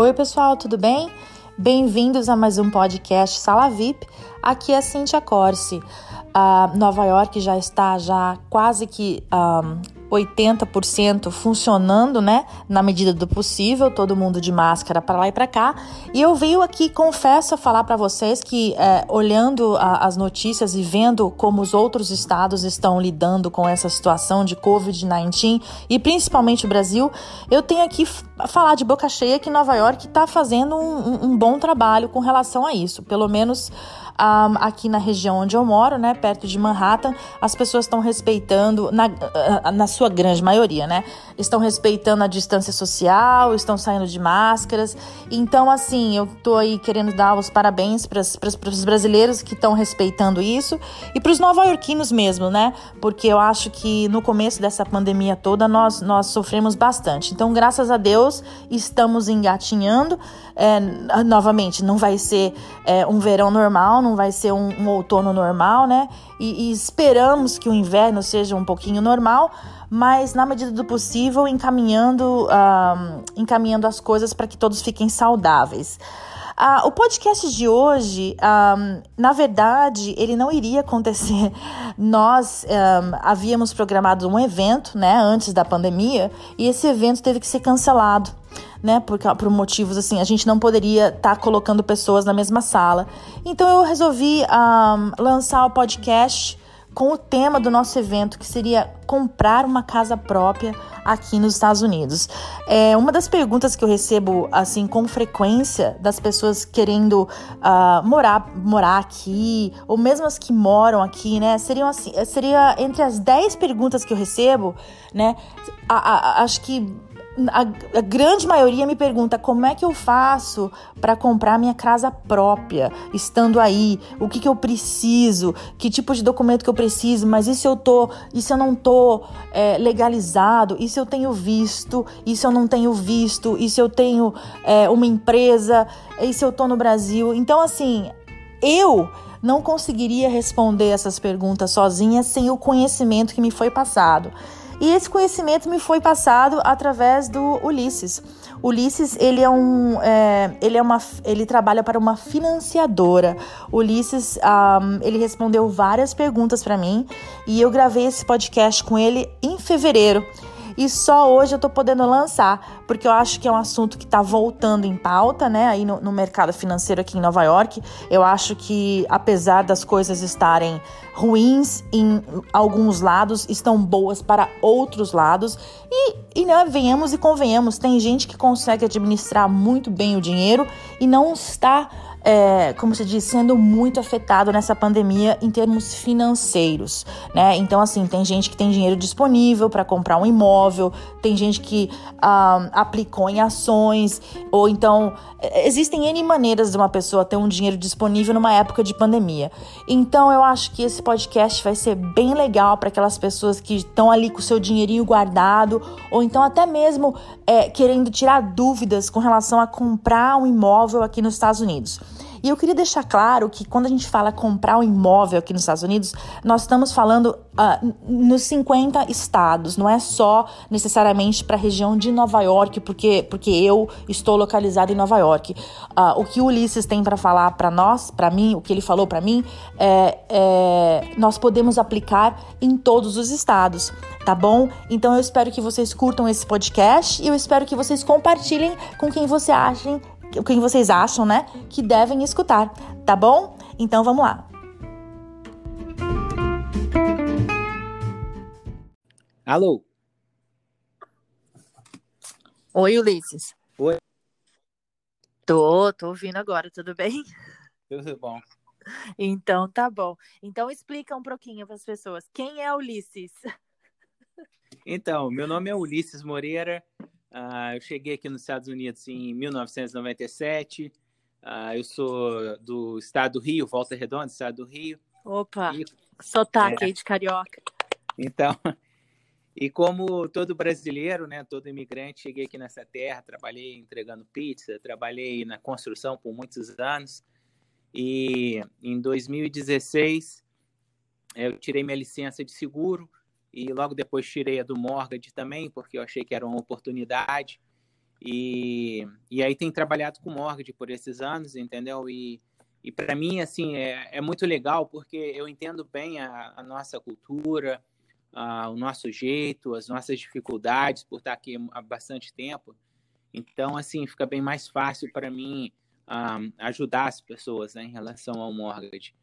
Oi, pessoal, tudo bem? Bem-vindos a mais um podcast Sala VIP. Aqui é Cintia Corse. Uh, Nova York já está já quase que 80% funcionando, né? Na medida do possível, todo mundo de máscara para lá e para cá. E eu venho aqui, confesso, a falar para vocês que, é, olhando a, as notícias e vendo como os outros estados estão lidando com essa situação de Covid-19 e principalmente o Brasil, eu tenho aqui falar de boca cheia que Nova York está fazendo um, um bom trabalho com relação a isso. Pelo menos um, aqui na região onde eu moro, né, perto de Manhattan, as pessoas estão respeitando, na, ah, na sua grande maioria, né, estão respeitando a distância social, estão saindo de máscaras. Então, assim, eu tô aí querendo dar os parabéns para os brasileiros que estão respeitando isso e para os nova-iorquinos mesmo, né, porque eu acho que no começo dessa pandemia toda nós, nós sofremos bastante. Então, graças a Deus, estamos engatinhando. É, novamente, não vai ser é, um verão normal, não vai ser um, um outono normal, né? E, e, esperamos que o inverno seja um pouquinho normal, mas na medida do possível, encaminhando, encaminhando as coisas para que todos fiquem saudáveis. Uh, o podcast de hoje, um, na verdade, ele não iria acontecer. Nós um, havíamos programado um evento, né, antes da pandemia, e esse evento teve que ser cancelado né? Por, por motivos assim, a gente não poderia estar tá colocando pessoas na mesma sala. Então eu resolvi um, lançar o podcast com o tema do nosso evento, que seria comprar uma casa própria aqui nos Estados Unidos. É uma das perguntas que eu recebo assim com frequência das pessoas querendo uh, morar morar aqui ou mesmo as que moram aqui, né? Seriam assim, seria entre as 10 perguntas que eu recebo, né? A, a, acho que a, a, grande maioria me pergunta como é que eu faço para comprar minha casa própria, estando aí, o que, que eu preciso, que tipo de documento que eu preciso, mas e se eu tô, e se eu não tô é, legalizado, e se eu tenho visto, e se eu não tenho visto, e se eu tenho é, uma empresa, e se eu tô no Brasil. Então, assim, eu não conseguiria responder essas perguntas sozinha sem o conhecimento que me foi passado. E esse conhecimento me foi passado através do Ulisses. Ulisses ele é um, é, ele é uma, ele trabalha para uma financiadora. Ulisses, um, ele respondeu várias perguntas para mim e eu gravei esse podcast com ele em fevereiro e só hoje eu tô podendo lançar, porque eu acho que é um assunto que tá voltando em pauta, né, aí no, no mercado financeiro aqui em Nova York. Eu acho que, apesar das coisas estarem ruins em alguns lados, estão boas para outros lados. E, e né, venhamos e convenhamos, tem gente que consegue administrar muito bem o dinheiro e não está é, como se diz, sendo muito afetado nessa pandemia em termos financeiros, né? Então, assim, tem gente que tem dinheiro disponível para comprar um imóvel, tem gente que um, aplicou em ações, ou então é, existem N maneiras de uma pessoa ter um dinheiro disponível numa época de pandemia. Então, eu acho que esse podcast vai ser bem legal para aquelas pessoas que estão ali com o seu dinheirinho guardado, ou então até mesmo é, querendo tirar dúvidas com relação a comprar um imóvel aqui nos Estados Unidos. E eu queria deixar claro que quando a gente fala comprar um imóvel aqui nos Estados Unidos, nós estamos falando uh, nos 50 estados, não é só necessariamente para a região de Nova York, porque, porque eu estou localizado em Nova York. Uh, o que o Ulisses tem para falar para nós, para mim, o que ele falou para mim, é, é, nós podemos aplicar em todos os estados, tá bom? Então eu espero que vocês curtam esse podcast e eu espero que vocês compartilhem com quem você achem o que vocês acham, né, que devem escutar, tá bom? Então vamos lá. Alô? Oi, Ulisses. Oi. Tô, tô ouvindo agora, tudo bem? Tudo bom. Então tá bom. Então explica um pouquinho para as pessoas. Quem é Ulisses? Então, meu nome é Ulisses Moreira, Uh, eu cheguei aqui nos Estados Unidos em 1997. Uh, ah, eu sou do estado do Rio, Volta Redonda, estado do Rio. Opa, e, sotaque é, de carioca. Então, e como todo brasileiro, né, todo imigrante, cheguei aqui nessa terra, trabalhei entregando pizza, trabalhei na construção por muitos anos. E em 2016 eu tirei minha licença de seguro e logo depois tirei a do Mortgage também, porque eu achei que era uma oportunidade. E, e aí tem trabalhado com mortgage por esses anos, entendeu? E, e para mim, assim, é, é muito legal porque eu entendo bem a, a nossa cultura, a, o nosso jeito, as nossas dificuldades por estar aqui há bastante tempo. Então, assim, fica bem mais fácil para mim um, ajudar as pessoas né, em relação ao mortgage.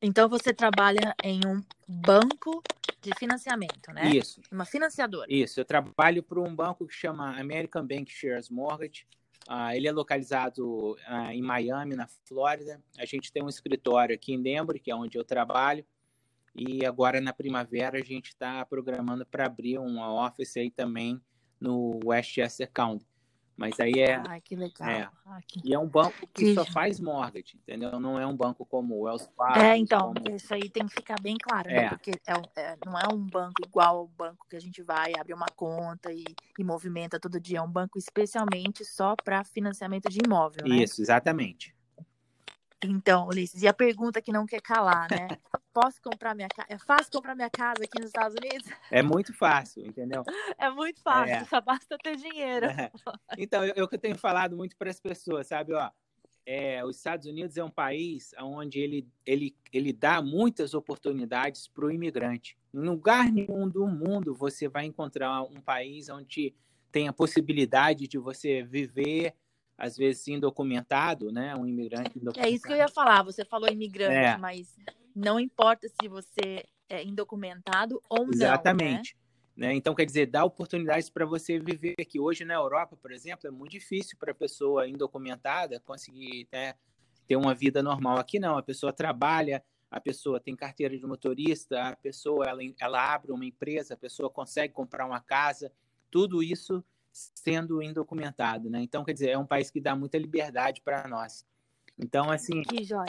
Então, você trabalha em um banco de financiamento, né? Isso. Uma financiadora. Isso. Eu trabalho para um banco que chama American Bank Shares Mortgage. Uh, ele é localizado uh, em Miami, na Flórida. A gente tem um escritório aqui em Denver, que é onde eu trabalho. E agora, na primavera, a gente está programando para abrir uma office aí também no Westchester County. Mas aí é. Ai, que legal. É. Ah, que... E é um banco que, que, só faz mortgage, entendeu? Não é um banco como o Wells Fargo. É, então, como... isso aí tem que ficar bem claro, né? É. Porque é, é, não é um banco igual ao banco que a gente vai, abre uma conta e, e movimenta todo dia. É um banco especialmente só para financiamento de imóvel. Né? Isso, exatamente. Então, Ulisses, e a pergunta que não quer calar, né? Posso comprar minha casa? É fácil comprar minha casa aqui nos Estados Unidos? É muito fácil, entendeu? É muito fácil, é. só basta ter dinheiro. É. Então, eu, eu tenho falado muito para as pessoas, sabe? Ó, é, os Estados Unidos é um país onde ele, ele, ele dá muitas oportunidades para o imigrante. Em lugar nenhum do mundo você vai encontrar um país onde tem a possibilidade de você viver às vezes indocumentado, né? Um imigrante indocumentado. É isso que eu ia falar. Você falou imigrante, é. mas não importa se você é indocumentado ou Exatamente. não. Exatamente. Né? Então, quer dizer, dá oportunidades para você viver aqui. Hoje, na Europa, por exemplo, é muito difícil para a pessoa indocumentada conseguir né, ter uma vida normal. Aqui não, a pessoa trabalha, a pessoa tem carteira de motorista, a pessoa ela, ela abre uma empresa, a pessoa consegue comprar uma casa, tudo isso sendo indocumentado, né? Então, quer dizer, é um país que dá muita liberdade para nós. Então, assim,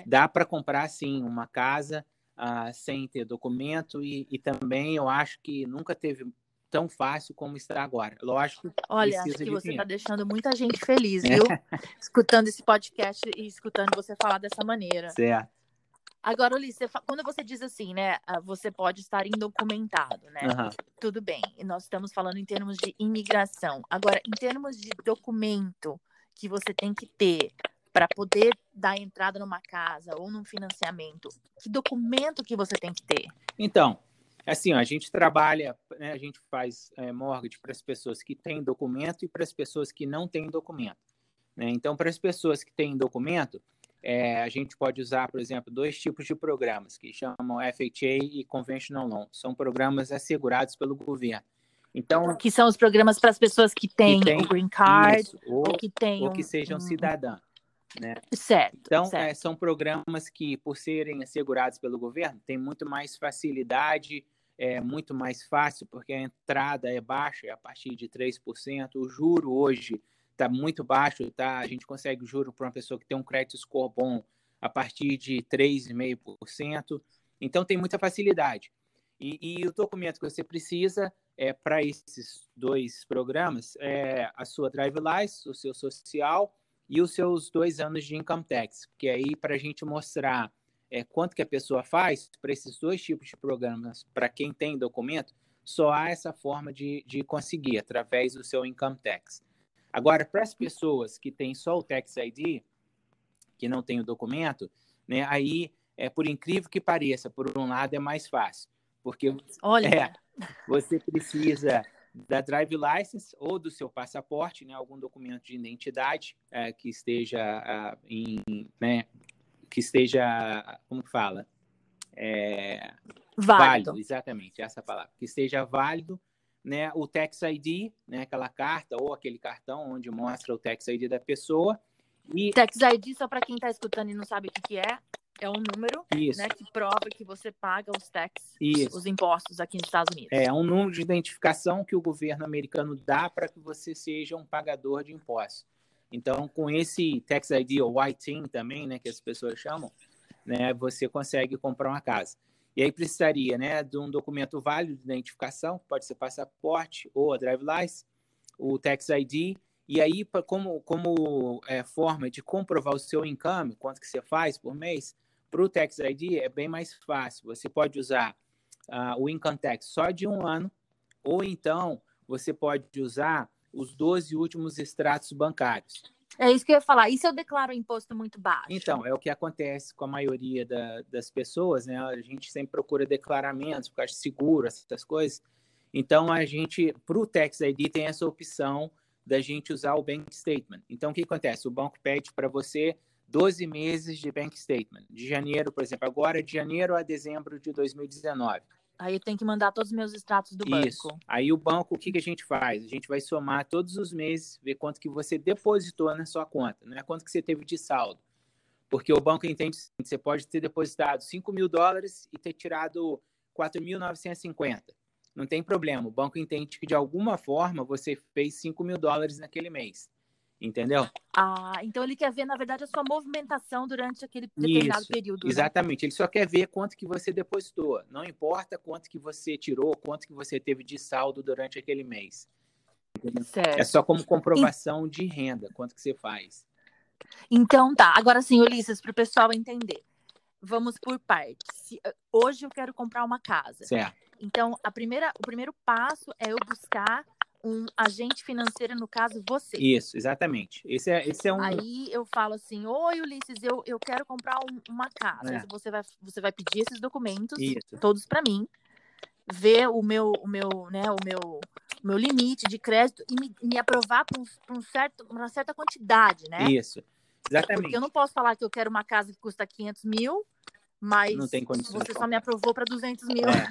dá para comprar, sim, uma casa uh, sem ter documento e, e, também eu acho que nunca teve tão fácil como está agora. Lógico. Olha, acho que você está deixando muita gente feliz, viu? escutando esse podcast e escutando você falar dessa maneira. Certo. Agora, Ulisses, quando você diz assim, né, ah, você pode estar indocumentado, né? Uhum. Tudo bem. Nós estamos falando em termos de imigração. Agora, em termos de documento que você tem que ter para poder dar entrada numa casa ou num financiamento, que documento que você tem que ter? Então, assim, ó, a gente trabalha, né, a gente faz é, mortgage para as pessoas que têm documento e para as pessoas que não têm documento. Né? Então, para as pessoas que têm documento, é, a gente pode usar, por exemplo, dois tipos de programas que chamam FHA e Conventional Loan. São programas assegurados pelo governo. Então, que são os programas para as pessoas que têm tem, o green card isso, ou, ou, que têm ou que sejam um... cidadãs. Né? Certo. Então, certo. É, são programas que, por serem assegurados pelo governo, têm muito mais facilidade, é muito mais fácil, porque a entrada é baixa, é a partir de 3%. O juro hoje está muito baixo, tá? A gente consegue juro para uma pessoa que tem um crédito score bom a partir de 3,5%. Então tem muita facilidade. E, e, o documento que você precisa é para esses dois programas é a sua drive license, o seu social e os seus dois anos de income tax, porque aí para a gente mostrar é, quanto que a pessoa faz para esses dois tipos de programas, para quem tem documento, só há essa forma de, de conseguir através do seu income tax. Agora, para as pessoas que têm só o Tax ID, que não tem o documento, né, aí, é, por incrível que pareça, por um lado é mais fácil, porque Olha. É, você precisa da drive license ou do seu passaporte, né, algum documento de identidade é, que esteja uh, em, né, que esteja, como que fala, é, válido. válido, exatamente essa palavra, que esteja válido né, o Tax ID, né, aquela carta ou aquele cartão onde mostra o Tax ID da pessoa. E... Tax ID, só para quem está escutando e não sabe o que, que é, é um número né, que prova que você paga os taxes, os impostos aqui nos Estados Unidos. É um número de identificação que o governo americano dá para que você seja um pagador de impostos. Então, com esse Tax ID ou ITIN também, né, que as pessoas chamam, né, você consegue comprar uma casa. E aí precisaria né, de um documento válido de identificação, pode ser passaporte ou a drive license, o tax ID, e aí como, como é, forma de comprovar o seu income, quanto que você faz por mês, para o tax ID é bem mais fácil. Você pode usar uh, o income tax só de um ano, ou então você pode usar os 12 últimos extratos bancários. É isso que eu ia falar. E se eu declaro imposto muito baixo? Então, é o que acontece com a maioria da, das pessoas, né? A gente sempre procura declaramentos, por causa de seguro, essas coisas. Então, a gente, para o Tax ID, tem essa opção da gente usar o Bank Statement. Então, o que acontece? O banco pede para você 12 meses de Bank Statement. De janeiro, por exemplo, agora de janeiro a dezembro de 2019. Aí eu tenho que mandar todos os meus extratos do Isso. banco. Aí o banco, o que, que a gente faz? A gente vai somar todos os meses, ver quanto que você depositou na sua conta, não é quanto que você teve de saldo. Porque o banco entende que você pode ter depositado 5 mil dólares e ter tirado 4.950. Não tem problema. O banco entende que de alguma forma você fez 5 mil dólares naquele mês. Entendeu? Ah, então ele quer ver, na verdade, a sua movimentação durante aquele determinado Isso, período. né? Exatamente. Ele só quer ver quanto que você depositou. Não importa quanto que você tirou, quanto que você teve de saldo durante aquele mês. Certo. É só como comprovação de renda, quanto que você faz. Então tá. Agora sim, Ulisses, para o pessoal entender. Vamos por partes. Se- Hoje eu quero comprar uma casa. Certo. Então, a primeira, o primeiro passo é eu buscar um agente financeiro, no caso, você. Isso, exatamente. Esse é, esse é um. Aí eu falo assim, oi Ulisses, eu, eu quero comprar um- uma casa. É. Você, vai, você vai pedir esses documentos, Isso. todos para mim, ver o meu, o meu, né, o meu, o meu limite de crédito e me, me aprovar para um, um certo, uma certa quantidade, né? Isso. Exatamente. Porque eu não posso falar que eu quero uma casa que custa 500 mil, mas Não tem condições você só me aprovou para 200 mil. É.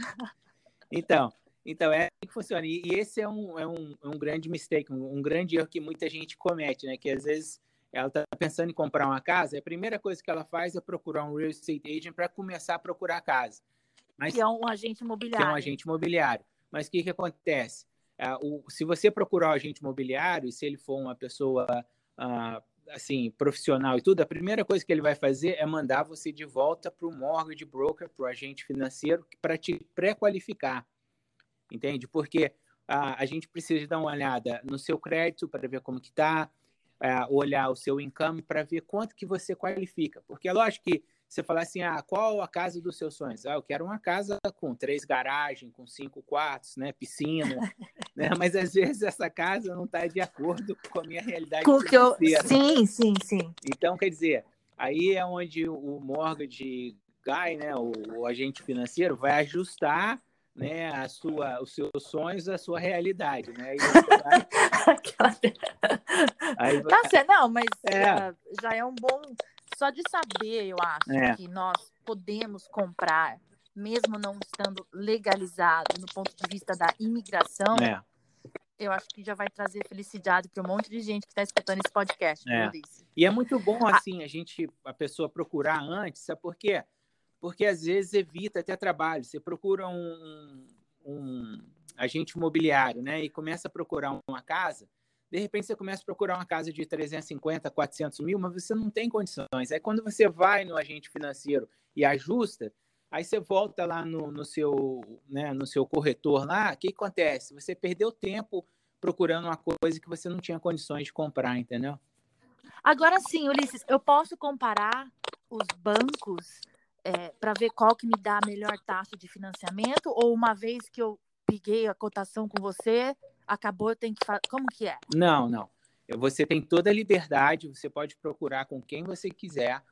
Então, então é assim que funciona. E, e esse é um, é um, é um grande mistake, um, um grande erro que muita gente comete, né? Que às vezes ela está pensando em comprar uma casa, a primeira coisa que ela faz é procurar um real estate agent para começar a procurar a casa. Mas Que é um agente que é imobiliário. um agente imobiliário. Mas o que, que acontece? Ah, o, se você procurar o agente imobiliário, e se ele for uma pessoa ah, assim profissional e tudo, a primeira coisa que ele vai fazer é mandar você de volta para o mortgage broker, para o agente financeiro, para te pré-qualificar. Entende? Porque ah, a gente precisa dar uma olhada no seu crédito para ver como que está, olhar o seu income para ver quanto que você qualifica. Porque é lógico que você falar assim, ah, qual a casa dos seus sonhos? Ah, eu quero uma casa com três garagens, com cinco quartos, né, piscina, né? Mas às vezes essa casa não está de acordo com a minha realidade Com que eu... Sim, sim, sim. Então, quer dizer, aí é onde o mortgage guy, né, o, o agente financeiro, vai ajustar né, a sua, os seus sonhos à sua realidade, né? Vai- aí Tá certo, não, mas É. ah, já é um bom. Só de saber, eu acho, É. que nós podemos comprar, mesmo não estando legalizado no ponto de vista da imigração, é, eu acho que já vai trazer felicidade para um monte de gente que está escutando esse podcast. É. E é muito bom, assim, a gente, a pessoa procurar antes, sabe por quê? Porque às vezes evita até trabalho. Você procura um, um agente imobiliário, né? E começa a procurar uma casa. De repente você começa a procurar uma casa de 350, 400 mil, mas você não tem condições. Aí quando você vai no agente financeiro e ajusta, aí você volta lá no, no seu, né, no seu corretor lá, o que acontece? Você perdeu tempo procurando uma coisa que você não tinha condições de comprar, entendeu? Agora sim, Ulisses, eu posso comparar os bancos para ver qual que me dá a melhor taxa de financiamento? Ou uma vez que eu peguei a cotação com você, acabou, eu tenho que fazer. Como que é? Não, não. Você tem toda a liberdade, você pode procurar com quem você quiser,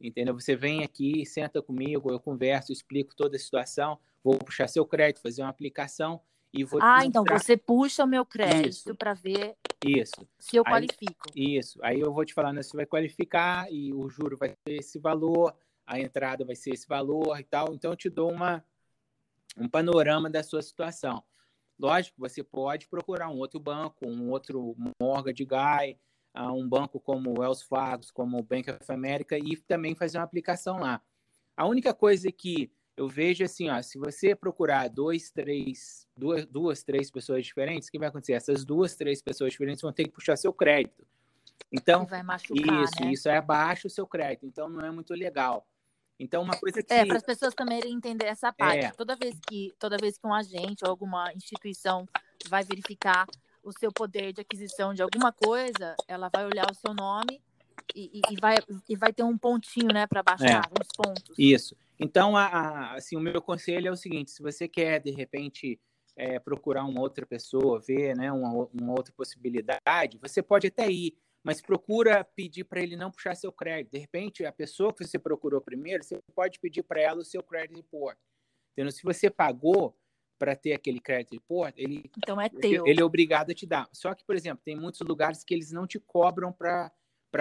entendeu? Você vem aqui, senta comigo, eu converso, explico toda a situação, vou puxar seu crédito, fazer uma aplicação e vou Ah, então você puxa o meu crédito para ver Isso, se eu Aí- qualifico. isso. Aí eu vou te falar, né, você vai qualificar e o juro vai ser esse valor, a entrada vai ser esse valor e tal. Então eu te dou uma, um panorama da sua situação. Lógico, você pode procurar um outro banco, um outro mortgage guy, ah, um banco como o Wells Fargo, como o Bank of America e também fazer uma aplicação lá. A única coisa que eu vejo é assim, ó, se você procurar dois, três, duas, duas, três pessoas diferentes, o que vai acontecer? Essas duas, três pessoas diferentes vão ter que puxar seu crédito. Então, machucar, isso, né? isso é abaixo o seu crédito, então não é muito legal. Então, uma coisa que É, para as pessoas também entender essa parte. É. Toda vez que toda vez que um agente ou alguma instituição vai verificar o seu poder de aquisição de alguma coisa, ela vai olhar o seu nome e, e- e vai, e vai ter um pontinho, né, para baixar, uns pontos. Isso. Então, a, a- assim, o meu conselho é o seguinte: se você quer, de repente, é, procurar uma outra pessoa, ver né, uma, uma outra possibilidade, você pode até ir, mas procura pedir para ele não puxar seu crédito. De repente, a pessoa que você procurou primeiro, você pode pedir para ela o seu credit report. Entendeu? Se você pagou para ter aquele credit report, ele, então é teu. ele é obrigado a te dar. Só que, por exemplo, tem muitos lugares que eles não te cobram para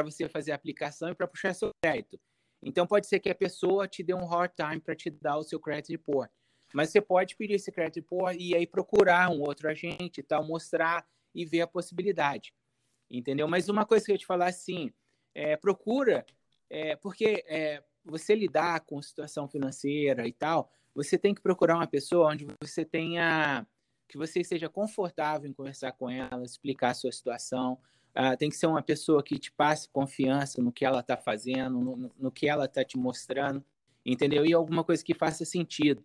você fazer a aplicação e para puxar seu crédito. Então, pode ser que a pessoa te dê um hard time para te dar o seu credit report. Mas você pode pedir esse credit report e aí procurar um outro agente e tal, mostrar e ver a possibilidade. Entendeu? Mas uma coisa que eu te falar assim, é, procura, é, porque é, você lidar com situação financeira e tal, você tem que procurar uma pessoa onde você tenha que você esteja confortável em conversar com ela, explicar a sua situação. Uh, tem que ser uma pessoa que te passe confiança no que ela está fazendo, no, no, que ela está te mostrando, entendeu? E alguma coisa que faça sentido.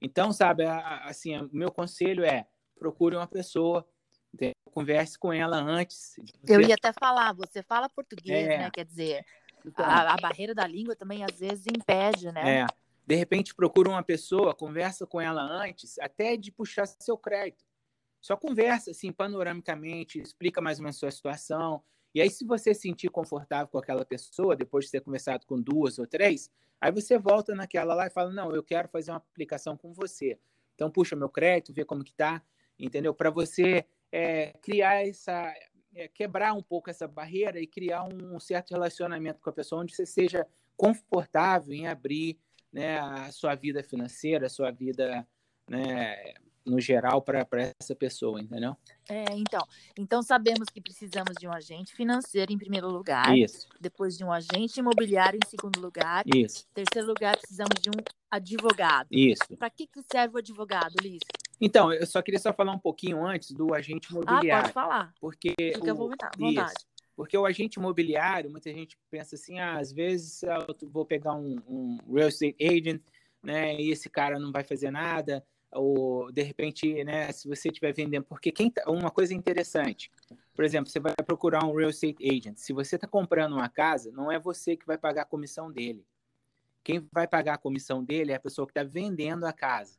Então, sabe, assim, o meu conselho é procure uma pessoa? Converse com ela antes. Eu ia até falar, você fala português, é. né? Quer dizer, então, a, a, barreira da língua também às vezes impede, né? É. De repente procura uma pessoa, conversa com ela antes, até de puxar seu crédito. Só conversa assim panoramicamente, explica mais ou menos a sua situação. E aí, se você se sentir confortável com aquela pessoa, depois de ter conversado com duas ou três, Aí você volta naquela lá e fala: "Não, eu quero fazer uma aplicação com você". Então puxa meu crédito, vê como que tá, entendeu? Para você é, criar essa é, quebrar um pouco essa barreira e criar um certo relacionamento com a pessoa onde você seja confortável em abrir né, a sua vida financeira, a sua vida né, no geral para essa pessoa, entendeu? É, então, então sabemos que precisamos de um agente financeiro em primeiro lugar, Isso. depois de um agente imobiliário em segundo lugar, Isso. Em terceiro lugar precisamos de um advogado. Isso. Para que, que serve o advogado, Liz? Então, eu só queria só falar um pouquinho antes do agente imobiliário. Ah, pode falar. Porque Fica o... vontade. Isso. Porque o agente imobiliário, muita gente pensa assim, ah, às vezes eu vou pegar um, um real estate agent, né, e esse cara não vai fazer nada, ou de repente, né, se você estiver vendendo, porque quem tá, uma coisa interessante, por exemplo, você vai procurar um real estate agent. Se você está comprando uma casa, não é você que vai pagar a comissão dele. Quem vai pagar a comissão dele é a pessoa que está vendendo a casa,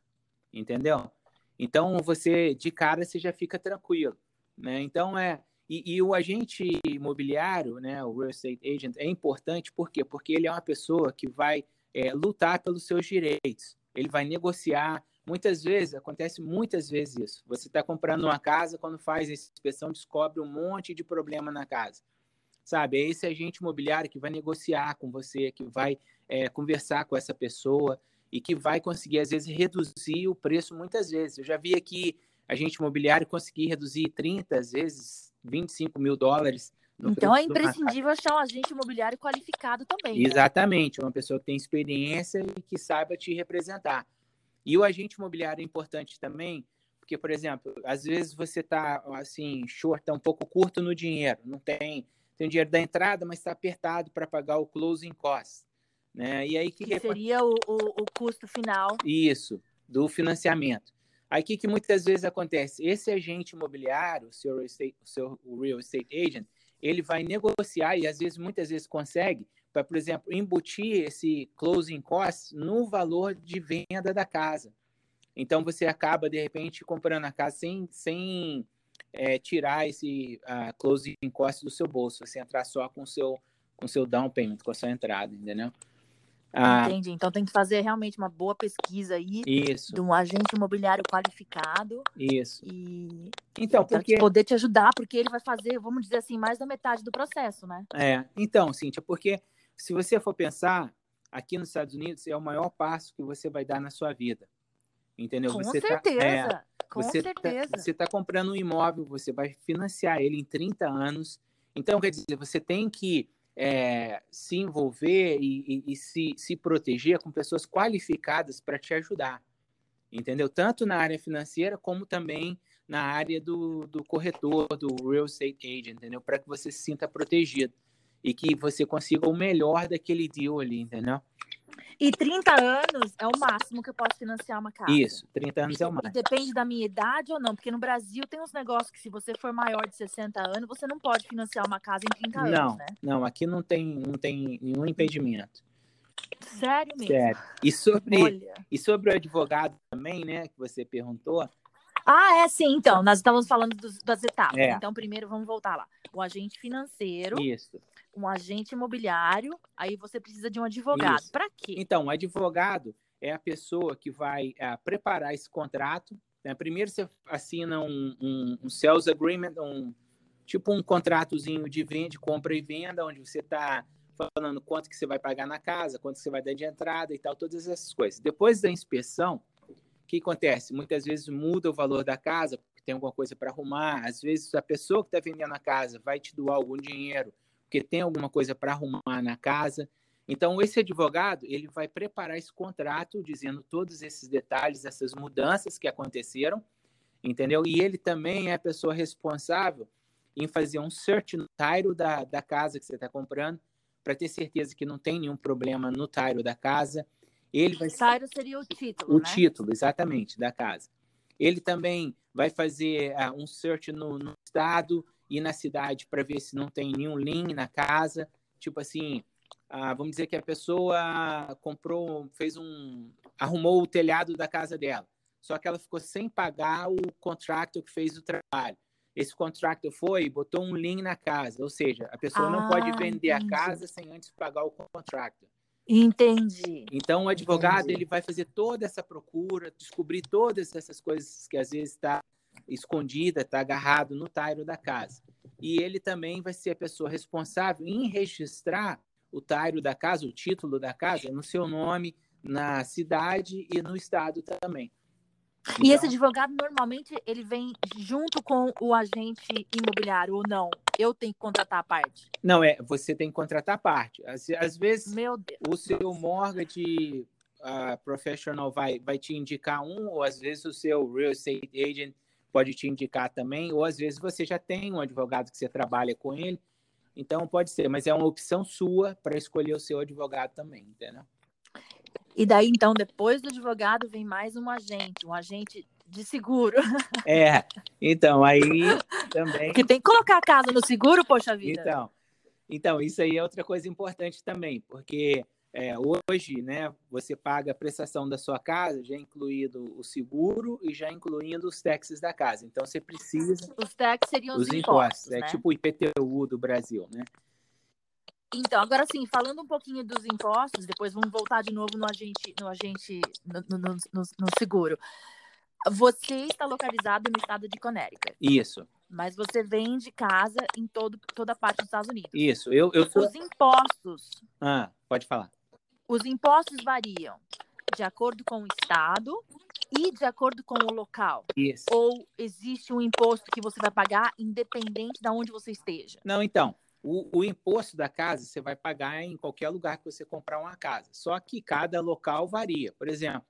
entendeu? Então você de cara você já fica tranquilo, né? Então é e, e o agente imobiliário, né, o real estate agent é importante por quê? Porque ele é uma pessoa que vai é, lutar pelos seus direitos. Ele vai negociar Muitas vezes, acontece muitas vezes isso. Você está comprando uma casa, quando faz a inspeção, descobre um monte de problema na casa. Sabe? É esse agente imobiliário que vai negociar com você, que vai é, conversar com essa pessoa e que vai conseguir, às vezes, reduzir o preço muitas vezes. Eu já vi aqui agente imobiliário conseguir reduzir 30, às vezes 25 mil dólares. então é imprescindível achar um agente imobiliário qualificado também. Né? Exatamente, uma pessoa que tem experiência e que saiba te representar. E o agente imobiliário é importante também, porque, por exemplo, às vezes você está assim, short, tá um pouco curto no dinheiro, não tem, tem o dinheiro da entrada, mas está apertado para pagar o closing cost. Né? E aí que, que seria o, o, o, custo final? Isso, do financiamento. Aí o que, que muitas vezes acontece? Esse agente imobiliário, o seu, real estate, o seu real estate agent, ele vai negociar e às vezes, muitas vezes consegue para, por exemplo, embutir esse closing cost no valor de venda da casa. Então, você acaba, de repente, comprando a casa sem, sem é, tirar esse uh, closing cost do seu bolso. Você entrar só com o seu, com seu down payment, com a sua entrada, entendeu? Ah, Entendi. Então tem que fazer realmente uma boa pesquisa aí isso. de um agente imobiliário qualificado. Isso. E então, porque poder te ajudar, porque ele vai fazer, vamos dizer assim, mais da metade do processo, né? É. Então, Cíntia, porque se você for pensar, aqui nos Estados Unidos é o maior passo que você vai dar na sua vida. Entendeu? Com você certeza. Tá, é, com você certeza. Tá, você está comprando um imóvel, você vai financiar ele em 30 anos. Então, quer dizer, você tem que é, se envolver e, e, e, se, se proteger com pessoas qualificadas para te ajudar. Entendeu? Tanto na área financeira como também na área do, do corretor, do real estate agent, entendeu? Para que você se sinta protegido e que você consiga o melhor daquele deal ali, entendeu? E 30 anos é o máximo que eu posso financiar uma casa. Isso, 30 anos é o máximo. E depende da minha idade ou não, porque no Brasil tem uns negócios que se você for maior de 60 anos, você não pode financiar uma casa em 30 não, anos, né? Não, aqui não tem, não tem nenhum impedimento. Sério mesmo? Sério. E sobre, Olha. e sobre o advogado também, né, que você perguntou, Ah, é sim, então. Nós estamos falando dos, das etapas. É. Então, primeiro vamos voltar lá. O agente financeiro. Isso. Um agente imobiliário. Aí você precisa de um advogado. Para quê? Então, o advogado é a pessoa que vai uh, preparar esse contrato. Né? Primeiro você assina um, um, um sales agreement, um, tipo um contratozinho de venda, compra e venda, onde você está falando quanto que você vai pagar na casa, quanto que você vai dar de entrada e tal, todas essas coisas. Depois da inspeção, o que acontece? Muitas vezes muda o valor da casa, porque tem alguma coisa para arrumar. Às vezes a pessoa que está vendendo a casa vai te doar algum dinheiro, porque tem alguma coisa para arrumar na casa. Então, esse advogado ele vai preparar esse contrato dizendo todos esses detalhes, essas mudanças que aconteceram, entendeu? E ele também é a pessoa responsável em fazer um search no title da, da casa que você está comprando, para ter certeza que não tem nenhum problema no title da casa. Ele vai Title seria o título, O né? título, exatamente, da casa. Ele também vai fazer uh, um search no, no, estado e na cidade para ver se não tem nenhum link na casa. Tipo assim, uh, vamos dizer que a pessoa comprou, fez um, arrumou o telhado da casa dela, só que ela ficou sem pagar o contrato que fez o trabalho esse contractor foi e botou um link na casa, ou seja, a pessoa ah, não pode ah, vender entendi. a casa sem antes pagar o contractor. Entendi. Então o advogado entendi. ele vai fazer toda essa procura, descobrir todas essas coisas que às vezes está escondida, está agarrado no tairo da casa. E ele também vai ser a pessoa responsável em registrar o tairo da casa, o título da casa, no seu nome, na cidade e no estado também. E esse então advogado normalmente ele vem junto com o agente imobiliário ou não? Eu tenho que contratar a parte? Não, é, você tem que contratar a parte. Às, às vezes o seu mortgage uh, professional vai, vai te indicar um, ou às vezes o seu real estate agent pode te indicar também, ou às vezes você já tem um advogado que você trabalha com ele. Então pode ser, mas é uma opção sua para escolher o seu advogado também, entendeu? E daí, então, depois do advogado, vem mais um agente, um agente de seguro. É, então, aí também. Que tem que colocar a casa no seguro, poxa vida. Então, então isso aí é outra coisa importante também, porque é, hoje, né, você paga a prestação da sua casa, já incluído o seguro e já incluindo os taxes da casa. Então, você precisa. Os taxes seriam os, os impostos. impostos é né? tipo o IPTU do Brasil, né? Então, agora sim, falando um pouquinho dos impostos, depois vamos voltar de novo no agente, no agente, no, no, no, no seguro. Você está localizado no estado de Connecticut. Isso. Mas você vende casa em todo, toda parte dos Estados Unidos. Isso. Eu, eu. Os impostos. Ah, pode falar. Os impostos variam de acordo com o estado e de acordo com o local. Isso. Ou existe um imposto que você vai pagar independente de onde você esteja? Não, então. O, o, imposto da casa você vai pagar em qualquer lugar que você comprar uma casa. Só que cada local varia. Por exemplo,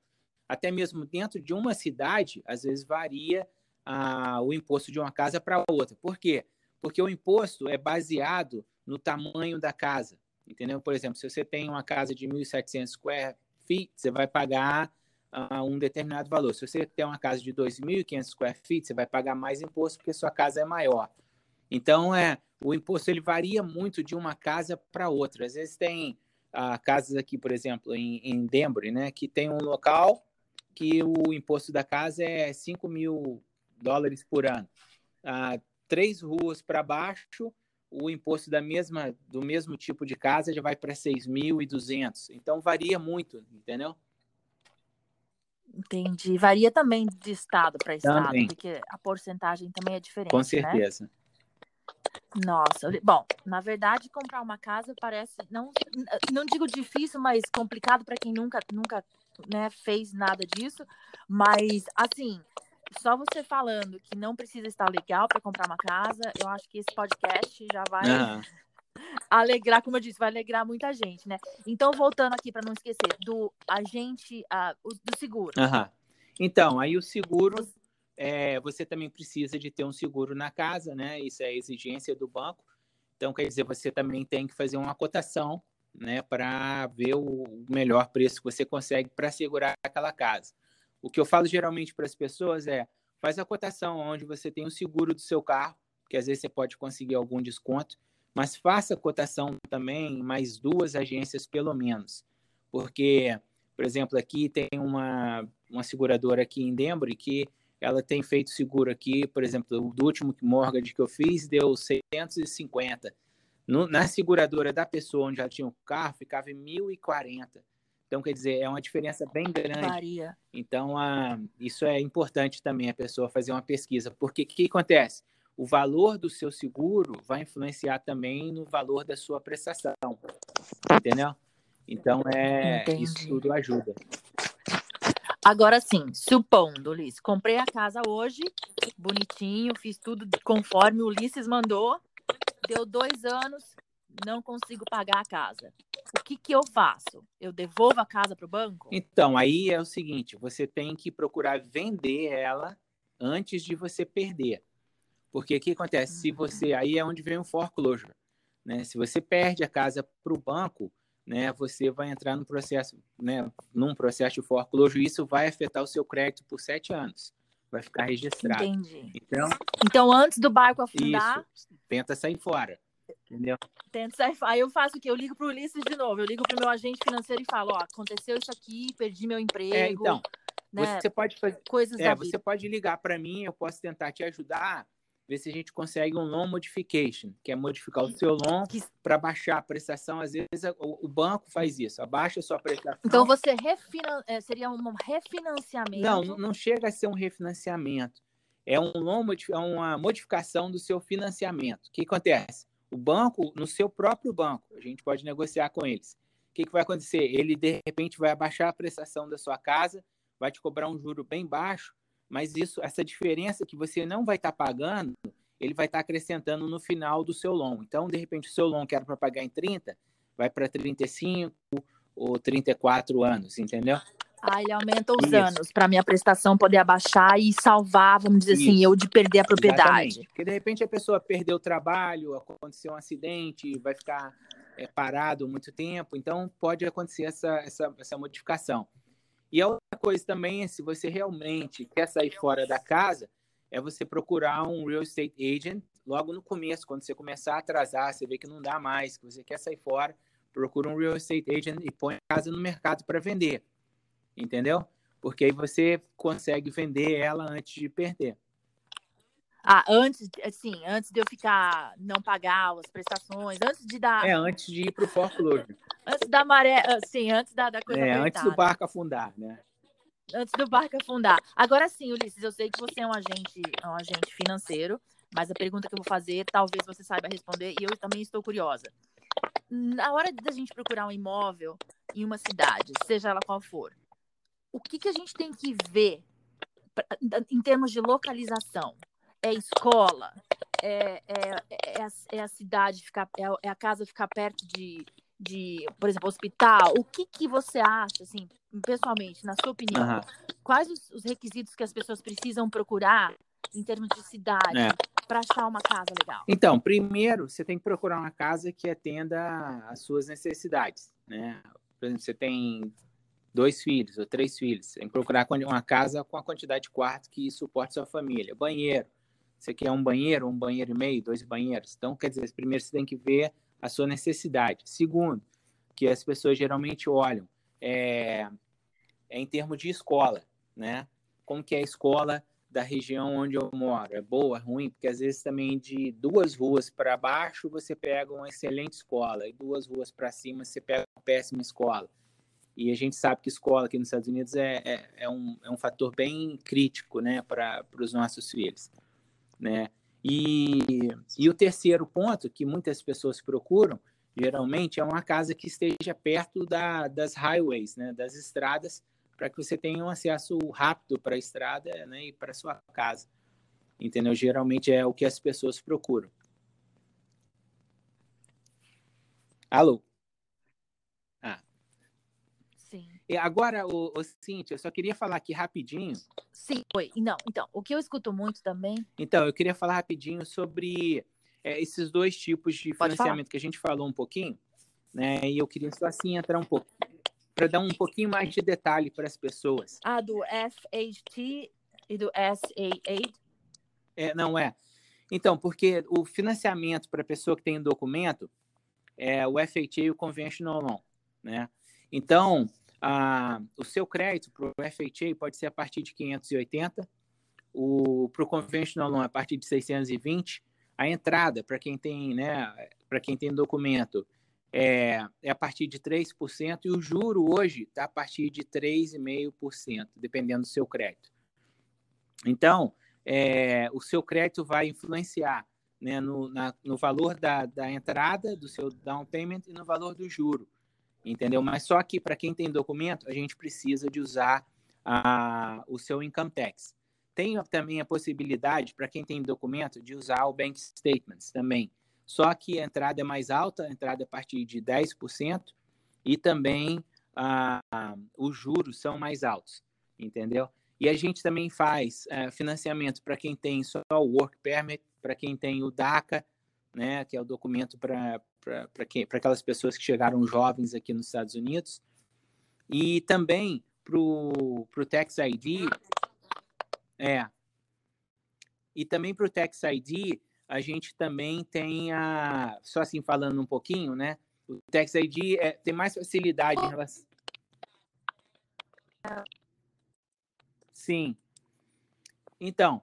até mesmo dentro de uma cidade, às vezes varia ah, o imposto de uma casa para outra. Por quê? Porque o imposto é baseado no tamanho da casa. Entendeu? Por exemplo, se você tem uma casa de 1.700 square feet, você vai pagar ah, um determinado valor. Se você tem uma casa de 2.500 square feet, você vai pagar mais imposto porque sua casa é maior. Então, é, o imposto ele varia muito de uma casa para outra. Às vezes tem ah, casas aqui, por exemplo, em, em Denver, né, que tem um local que o imposto da casa é 5 mil dólares por ano. Ah, três ruas para baixo, o imposto da mesma, do mesmo tipo de casa já vai para 6.200. Então, varia muito, entendeu? Entendi. Varia também de estado para estado, também. porque a porcentagem também é diferente. Com né? certeza. Né? Nossa, bom, na verdade, comprar uma casa parece não não digo difícil, mas complicado para quem nunca nunca né, fez nada disso, mas assim, só você falando que não precisa estar legal para comprar uma casa, eu acho que esse podcast já vai uhum. alegrar, como eu disse, vai alegrar muita gente, né? Então, voltando aqui para não esquecer do agente uh, do seguro. Uhum. Então, aí o seguro é, você também precisa de ter um seguro na casa, né? Isso é exigência do banco. Então, quer dizer, você também tem que fazer uma cotação, né, para ver o melhor preço que você consegue para segurar aquela casa. O que eu falo geralmente para as pessoas é: faz a cotação onde você tem o seguro do seu carro, que às vezes você pode conseguir algum desconto, mas faça a cotação também mais duas agências pelo menos, porque, por exemplo, aqui tem uma, uma seguradora aqui em Denver que ela tem feito seguro aqui, por exemplo, do último mortgage que eu fiz deu 650. No, na seguradora da pessoa onde ela tinha o carro, ficava em 1.040. Então, quer dizer, é uma diferença bem grande. Varia. Então, a, isso é importante também a pessoa fazer uma pesquisa. Porque o que, acontece? O valor do seu seguro vai influenciar também no valor da sua prestação. Entendeu? Então, é, Entendi. isso tudo ajuda. Agora sim, supondo, Ulisses, comprei a casa hoje, bonitinho, fiz tudo conforme o Ulisses mandou, deu dois anos, não consigo pagar a casa. O que, que eu faço? Eu devolvo a casa para o banco? Então, aí é o seguinte: você tem que procurar vender ela antes de você perder. Porque o que acontece? Se você. Aí é onde vem o foreclosure. Né? Se você perde a casa para o banco, né, você vai entrar no processo, né, num processo de foreclosure, e isso vai afetar o seu crédito por sete anos. Vai ficar registrado. Entendi. Então, então antes do barco afundar. Isso, tenta sair fora. Entendeu? Tento sair. Aí eu faço o quê? Eu ligo para o Ulisses de novo. Eu ligo para o meu agente financeiro e falo: ó, aconteceu isso aqui, perdi meu emprego. É, então. Né? Você pode fazer. Coisas é, você pode ligar para mim, eu posso tentar te ajudar ver se a gente consegue um loan modification, que é modificar o seu loan para baixar a prestação. Às vezes o, banco faz isso, abaixa a sua prestação. Então você refinan... É, seria um refinanciamento? Não, não chega a ser um refinanciamento. É um loan, é uma modificação do seu financiamento. O que acontece? O banco, no seu próprio banco, a gente pode negociar com eles. O que, que vai acontecer? Ele, de repente, vai abaixar a prestação da sua casa, vai te cobrar um juro bem baixo, mas isso, essa diferença que você não vai estar tá pagando, ele vai estar tá acrescentando no final do seu loan. Então, de repente, o seu loan que era para pagar em 30, vai para 35 ou 34 anos, entendeu? Ah, ele aumenta os Isso. anos para minha prestação poder abaixar e salvar, vamos dizer assim, Isso. assim, eu de perder a propriedade. Exatamente. Porque de repente a pessoa perdeu o trabalho, aconteceu um acidente, vai ficar é, parado muito tempo, então pode acontecer essa, essa, essa modificação. E a outra coisa também é se você realmente quer sair fora da casa, é você procurar um real estate agent logo no começo, quando você começar a atrasar, você vê que não dá mais, que você quer sair fora, procura um real estate agent e põe a casa no mercado para vender. Entendeu? Porque aí você consegue vender ela antes de perder. Ah, antes, assim, antes de eu ficar, não pagar as prestações, antes de dar. É, antes de ir para o foreclosure. antes da maré, sim, antes da, da coisa. É, antes do barco afundar, né? Antes do barco afundar. Agora sim, Ulisses, eu sei que você é um agente, um agente financeiro, mas a pergunta que eu vou fazer, talvez você saiba responder, e eu também estou curiosa. Na hora da gente procurar um imóvel em uma cidade, seja ela qual for, o que, que a gente tem que ver em termos de localização? é escola, é, é, é, a, é a cidade ficar, é a, é a casa ficar perto de, de, por exemplo, hospital. O que, que você acha, assim, pessoalmente, na sua opinião, uhum. quais os, os, requisitos que as pessoas precisam procurar em termos de cidade é. para achar uma casa legal? Então, primeiro, você tem que procurar uma casa que atenda às suas necessidades, né? Por exemplo, você tem dois filhos ou três filhos, tem que procurar uma casa com a quantidade de quartos que suporte sua família, banheiro, você quer um banheiro, um banheiro e meio, dois banheiros. Então, quer dizer, primeiro você tem que ver a sua necessidade. Segundo, que as pessoas geralmente olham é, é em termos de escola, né? Como que é a escola da região onde eu moro? É boa, ruim? Porque às vezes também de duas ruas para baixo você pega uma excelente escola e duas ruas para cima você pega uma péssima escola. E a gente sabe que escola aqui nos Estados Unidos é, é, é um, é um fator bem crítico né, para os nossos filhos né? E, e o terceiro ponto que muitas pessoas procuram, geralmente, é uma casa que esteja perto da, das highways, né? Das estradas, para que você tenha um acesso rápido para a estrada né? e para sua casa. Entendeu? Geralmente é o que as pessoas procuram. Alô? E agora, o, o Cíntia, eu só queria falar aqui rapidinho. Sim, oi. Não, então, o que eu escuto muito também. Então, eu queria falar rapidinho sobre é, esses dois tipos de Pode financiamento falar. que a gente falou um pouquinho, né? E eu queria só assim entrar um pouco para dar um pouquinho mais de detalhe para as pessoas. Ah, do FHT e do SA8? É, não é. Então, porque o financiamento para a pessoa que tem um documento é o FHA e o Conventional Loan, né? Então, o seu crédito para o FHA pode ser a partir de 580, para o conventional loan a partir de 620, a entrada para quem tem, né, para quem tem documento é, é a partir de 3% e o juro hoje está a partir de 3,5%, dependendo do seu crédito. Então, é, o seu crédito vai influenciar né, no, na, no valor da, da entrada do seu down payment e no valor do juro, entendeu? Mas só que para quem tem documento, a gente precisa de usar a, o seu income tax. Tem também a possibilidade, para quem tem documento, de usar o bank statements também. Só que a entrada é mais alta, a entrada é a partir de 10%, e também ah, os juros são mais altos, entendeu? E a gente também faz uh, financiamento para quem tem só o Work Permit, para quem tem o DACA, né, que é o documento para aquelas pessoas que chegaram jovens aqui nos Estados Unidos. E também para o Tax ID. É. E também para o Tax ID, a gente também tem a. Só assim falando um pouquinho, né? O Tax ID é, tem mais facilidade em relação. Sim. Então,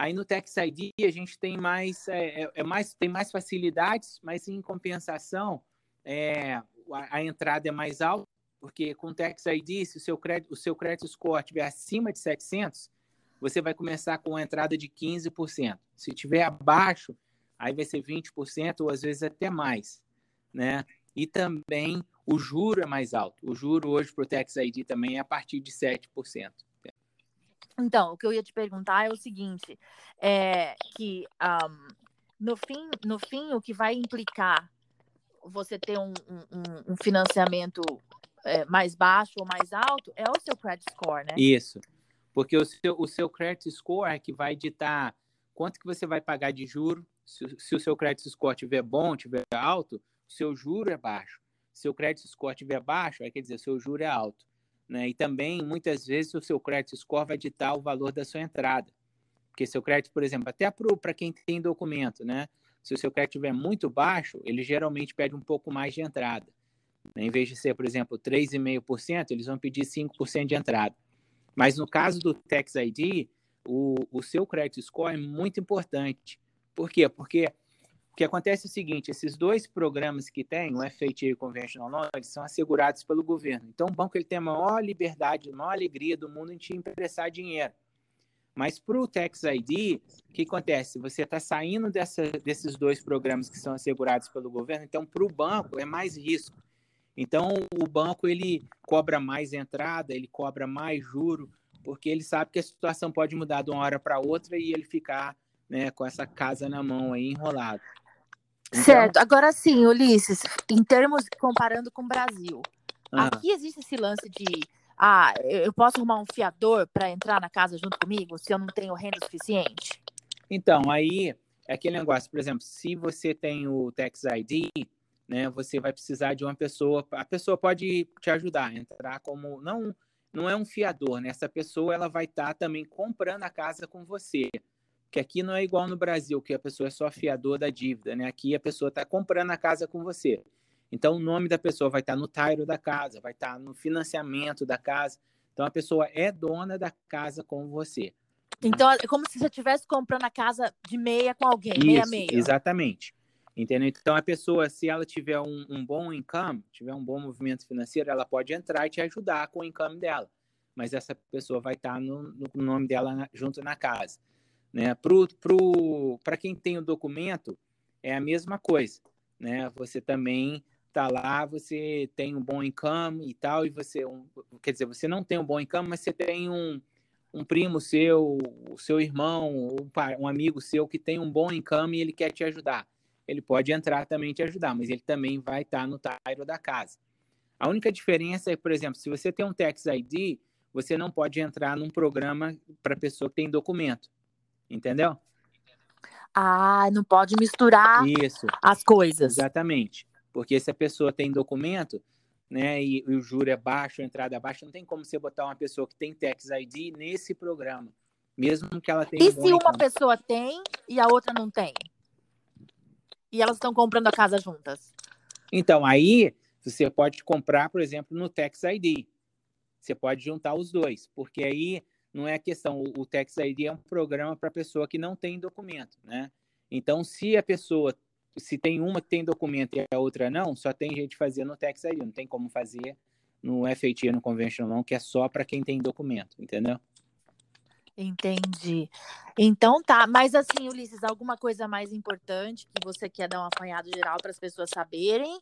aí no Tax ID a gente tem mais, é, é, é mais, tem mais facilidades, mas em compensação, é, a, a, entrada é mais alta, porque com o Tax ID, se o seu crédito, o seu crédito score estiver acima de 700, você vai começar com a entrada de 15%. Se estiver abaixo, aí vai ser 20% ou às vezes até mais, né? E também o juro é mais alto. O juro hoje para o Tax ID também é a partir de 7%. Então, o que eu ia te perguntar é o seguinte, é que um, no, fim, no fim, o que vai implicar você ter um, um, um financiamento é, mais baixo ou mais alto é o seu credit score, né? Isso, porque o seu, o seu credit score é que vai ditar quanto que você vai pagar de juro. Se, se o seu credit score estiver bom, estiver alto, seu juro é baixo. Se o credit score estiver baixo, aí quer dizer, seu juro é alto. Né? E também, muitas vezes, o seu crédito score vai ditar o valor da sua entrada. Porque seu crédito, por exemplo, até para quem tem documento, né? se o seu crédito estiver muito baixo, ele geralmente pede um pouco mais de entrada. Né? Em vez de ser, por exemplo, 3,5%, eles vão pedir 5% de entrada. Mas no caso do Tax ID, o, o seu crédito score é muito importante. Por quê? Porque que acontece é o seguinte: esses dois programas que tem, o FHA e o Conventional Loan, eles são assegurados pelo governo. Então, o banco ele tem a maior liberdade, a maior alegria do mundo em te emprestar dinheiro. Mas para o Tax ID, o que acontece? Você está saindo dessa, desses dois programas que são assegurados pelo governo, então para o banco é mais risco. Então o banco ele cobra mais entrada, ele cobra mais juro, porque ele sabe que a situação pode mudar de uma hora para outra e ele ficar né, com essa casa na mão aí enrolado. Então... Certo. Agora sim, Ulisses, em termos comparando com o Brasil, ah. aqui existe esse lance de ah, eu posso arrumar um fiador para entrar na casa junto comigo se eu não tenho renda suficiente? Então, aí é aquele negócio, por exemplo, se você tem o Tax ID, né, você vai precisar de uma pessoa, a pessoa pode te ajudar a entrar como não não é um fiador, né? Essa pessoa ela vai estar tá também comprando a casa com você que aqui não é igual no Brasil, que a pessoa é só fiador da dívida, né? Aqui a pessoa está comprando a casa com você. Então, o nome da pessoa vai estar tá no tairo da casa, vai estar tá no financiamento da casa. Então, a pessoa é dona da casa com você. Então, é como se você estivesse comprando a casa de meia com alguém, meia meia. Exatamente. Entendeu? Então, a pessoa, se ela tiver um, um, bom income, tiver um bom movimento financeiro, ela pode entrar e te ajudar com o income dela. Mas essa pessoa vai estar tá no, no nome dela na, junto na casa. Né? Para quem tem o documento, é a mesma coisa. Né? Você também está lá, você tem um bom income e tal, e você, um, quer dizer, você não tem um bom income, mas você tem um, um primo seu, o seu irmão, um, um amigo seu que tem um bom income e ele quer te ajudar. Ele pode entrar também te ajudar, mas ele também vai estar tá no Tairo da casa. A única diferença é, por exemplo, se você tem um Tax ID, você não pode entrar num programa para pessoa que tem documento. Entendeu? Ah, não pode misturar Isso. as coisas. Exatamente. Porque se a pessoa tem documento, né, e, e o juro é baixo, a entrada é baixa, não tem como você botar uma pessoa que tem Tax ID nesse programa, mesmo que ela tenha. E se uma pessoa tem e a outra não tem? E elas estão comprando a casa juntas? Então, aí você pode comprar, por exemplo, no Tax ID. Você pode juntar os dois, porque aí não é questão. O, o Tax ID é um programa para pessoa que não tem documento, né? Então, se a pessoa, se tem uma que tem documento e a outra não, só tem gente fazendo no Tax ID, não tem como fazer no FAT, no Conventional não, que é só para quem tem documento, entendeu? Entendi. Então tá, mas assim, Ulisses, alguma coisa mais importante que você quer dar um apanhado geral para as pessoas saberem?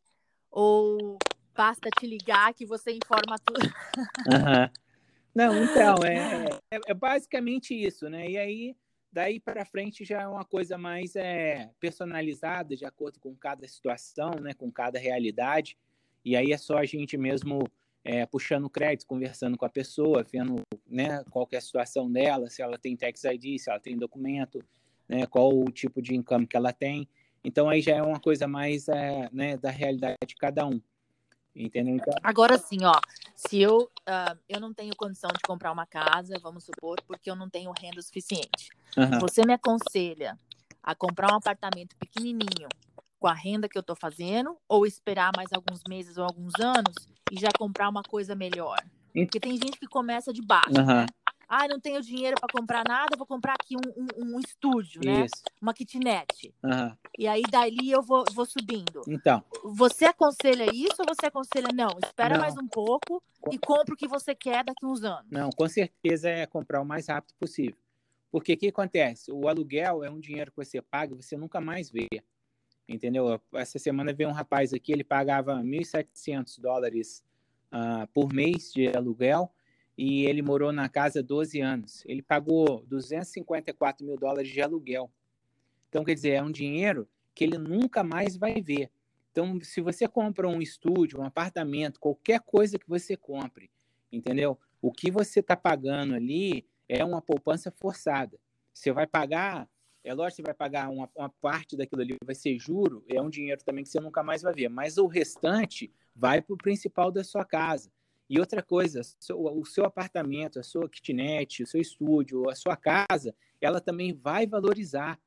Ou basta te ligar que você informa tudo? Uhum. Não, então, é, é, é, basicamente isso, né? E aí, daí para frente já é uma coisa mais é, personalizada, de acordo com cada situação, né? Com cada realidade. E aí é só a gente mesmo é, puxando crédito, conversando com a pessoa, vendo né, qual é a situação dela, se ela tem tax ID, se ela tem documento, né, qual o tipo de income que ela tem. Então aí já é uma coisa mais é, né, da realidade de cada um. Entendeu? Então... Agora sim, ó, se eu, uh, eu não tenho condição de comprar uma casa, vamos supor, porque eu não tenho renda suficiente. Uhum. Você me aconselha a comprar um apartamento pequenininho com a renda que eu estou fazendo ou esperar mais alguns meses ou alguns anos e já comprar uma coisa melhor? Porque tem gente que começa de baixo, uhum. né? Ah, não tenho dinheiro para comprar nada, vou comprar aqui um, um, um estúdio, né? Isso. Uma kitnet. Uhum. E aí, dali eu vou, vou subindo. Então. Você aconselha isso ou você aconselha, não, espera não. mais um pouco e compra o que você quer daqui uns anos? Não, com certeza é comprar o mais rápido possível. Porque o que acontece? O aluguel é um dinheiro que você paga e você nunca mais vê entendeu? Essa semana veio um rapaz aqui, ele pagava 1.700 dólares uh, por mês de aluguel e ele morou na casa 12 anos. Ele pagou 254 mil dólares de aluguel. Então, quer dizer, é um dinheiro que ele nunca mais vai ver. Então, se você compra um estúdio, um apartamento, qualquer coisa que você compre, entendeu? O que você está pagando ali é uma poupança forçada. Você vai pagar é lógico que você vai pagar uma, uma parte daquilo ali, vai ser juro, é um dinheiro também que você nunca mais vai ver. Mas o restante vai para o principal da sua casa. E outra coisa, o seu apartamento, a sua kitnet, o seu estúdio, a sua casa, ela também vai valorizar,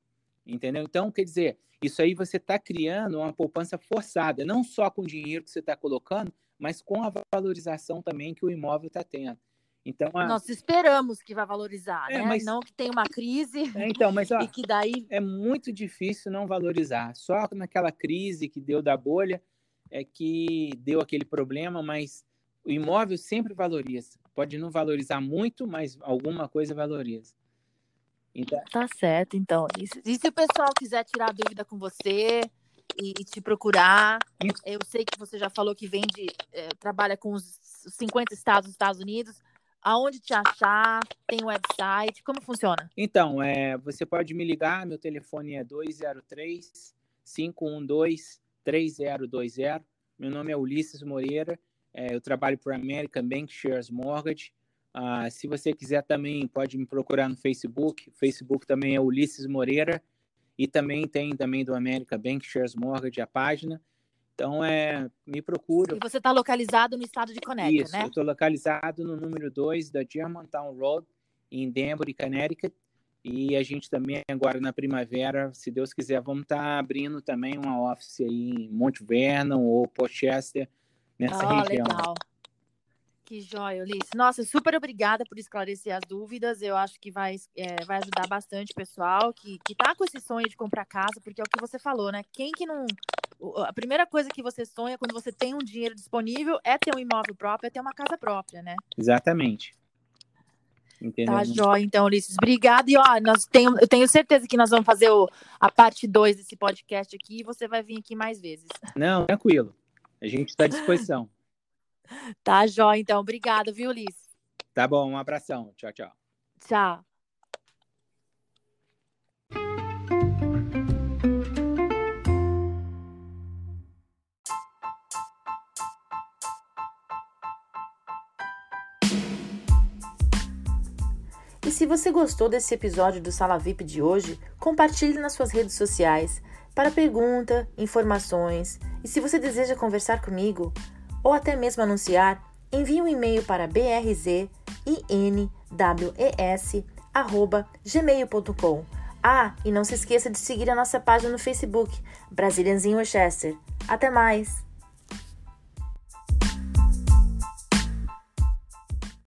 entendeu? Então, quer dizer, isso aí você está criando uma poupança forçada, não só com o dinheiro que você está colocando, mas com a valorização também que o imóvel está tendo. Então, a... Nós esperamos que vá valorizar, é, né? Mas... Não que tenha uma crise é, então, mas, ó, e que daí... É muito difícil não valorizar. Só naquela crise que deu da bolha é que deu aquele problema, mas o imóvel sempre valoriza. Pode não valorizar muito, mas alguma coisa valoriza. Então... Tá certo, então. E se, e se o pessoal quiser tirar dúvida com você e, e te procurar, eu sei que você já falou que vende, é, trabalha com os 50 estados dos Estados Unidos aonde te achar, tem website, como funciona? Então, é, você pode me ligar, meu telefone é 203 512 3020. Meu nome é Ulisses Moreira, é, eu trabalho para American Bank Shares Mortgage. Ah, se você quiser também, pode me procurar no Facebook. O Facebook também é Ulisses Moreira. E também tem também do American Bank Shares Mortgage a página. Então, é, me procura. E você está localizado no estado de Connecticut, Isso, né? eu estou localizado no número 2 da Germantown Road, em Danbury, Connecticut. E a gente também, agora na primavera, se Deus quiser, vamos estar tá abrindo também uma office aí em Monte Vernon ou Portchester, nessa oh, região. legal. Que joia, Ulisses. Nossa, super obrigada por esclarecer as dúvidas. Eu acho que vai, é, vai ajudar bastante o pessoal que, que tá com esse sonho de comprar casa, porque é o que você falou, né? Quem que não. A primeira coisa que você sonha quando você tem um dinheiro disponível é ter um imóvel próprio, é ter uma casa própria, né? Exatamente. Entendeu? Tá jóia, então, Ulisses. Obrigada. E ó, nós tenho, eu tenho certeza que nós vamos fazer o, a parte 2 desse podcast aqui e você vai vir aqui mais vezes. Não, tranquilo. A gente está à disposição. Tá, Jó, então. Obrigada, viu, Liz? Tá bom, um abração. Tchau, tchau. Tchau. E se você gostou desse episódio do Sala VIP de hoje, compartilhe nas suas redes sociais para pergunta, informações e se você deseja conversar comigo, ou até mesmo anunciar, envie um e-mail para brzинwes@gmail.com. Ah, e não se esqueça de seguir a nossa página no Facebook, Brazilians in Westchester. Até mais!